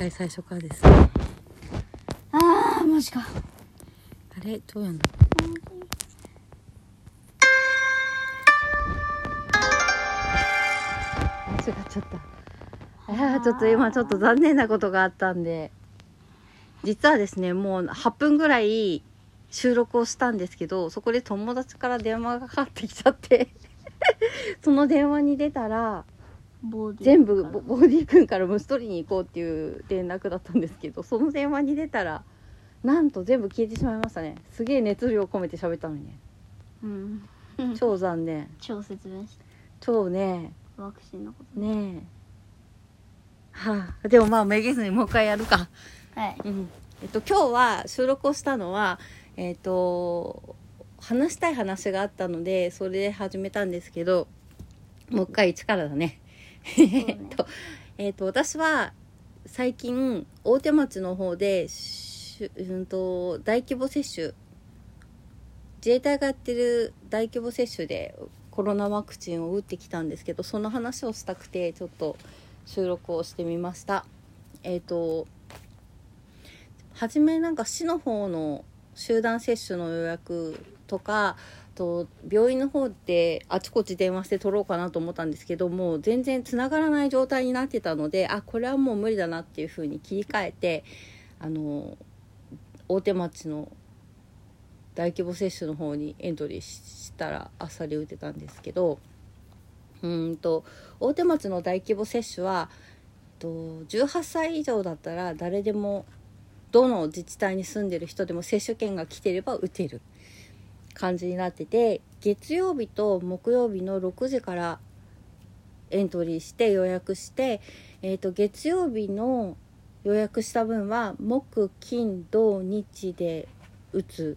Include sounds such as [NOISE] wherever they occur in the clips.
回最初からです。ねああマジか。あれ？どうやんだ間違っちゃったいやーちょっと今ちょっと残念なことがあったんで。実はですねもう8分ぐらい収録をしたんですけどそこで友達から電話がかかってきちゃって。[LAUGHS] その電話に出たら全部ボボディ君から虫取りに行こうっていう連絡だったんですけどその電話に出たらなんと全部消えてしまいましたね。すげえ熱量込めて喋ったのにね。うん。超残念。超説明して超ね。ワクチンのこと。ねえ。はあ。でもまあめげずにもう一回やるか。はい。うん。えっと今日は収録をしたのはえっと話したい話があったのでそれで始めたんですけどもう一回一からだねう [LAUGHS] えっと、えっと、私は最近大手町の方で、うん、と大規模接種自衛隊がやってる大規模接種でコロナワクチンを打ってきたんですけどその話をしたくてちょっと収録をしてみました。えっ、と初めなんか市の方の集団接種の予約とかと病院の方であちこち電話して取ろうかなと思ったんですけどもう全然つながらない状態になってたのであこれはもう無理だなっていう風に切り替えてあの大手町の大規模接種の方にエントリーしたらあっさり打てたんですけどうんと大手町の大規模接種はえっと18歳以上だったら誰でもどの自治体に住んでる人でも接種券が来てれば打てる。感じになってて月曜日と木曜日の6時からエントリーして予約して、えー、と月曜日の予約した分は木金土日で打つ。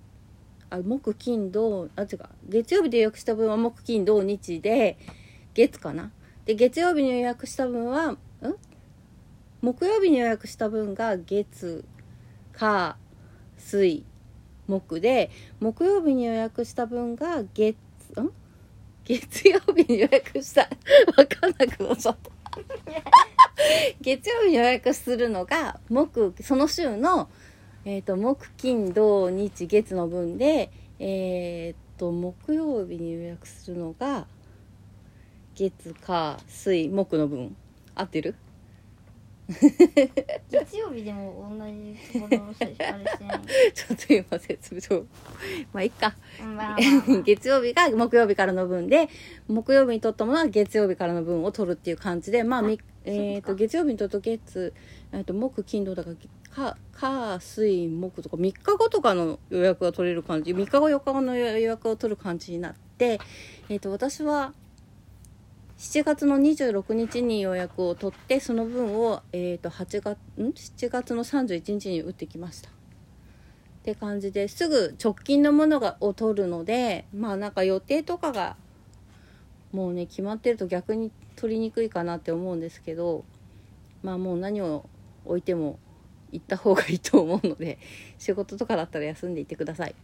あ木金土あ違う。月曜日で予約した分は木金土日で月かな。で月曜日に予約した分はん？木曜日に予約した分が月火水。木で木曜日に予約した分が月ん？月曜日に予約した [LAUGHS] わかんなくなっちゃった。[LAUGHS] 月曜日に予約するのが木その週の、えー、と木金土日月の分でえっ、と木曜日に予約するのが月火水木の分。合ってる？[LAUGHS] 月曜日でも同じところしかあれしてない？ちょっと今説明まあいっか。うんまあまあまあ [LAUGHS] 月曜日が木曜日からの分で木曜日に取ったものは月曜日からの分を取るっていう感じでまあみえー、と月曜日に取ると月、えー、と木金土だからか火水木とか3日後とかの予約が取れる感じ。3日後4日後の予約を取る感じになって、えー、と私は7月の26日に予約を取ってその分を、えー、と8月ん？7月の31日に打ってきました。って感じですぐ直近のものがを取るのでまあなんか予定とかがもうね決まってると逆に取りにくいかなって思うんですけどまあもう何を置いても行った方がいいと思うので仕事とかだったら休んでいってください。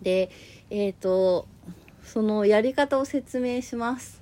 でえっ、とそのやり方を説明します。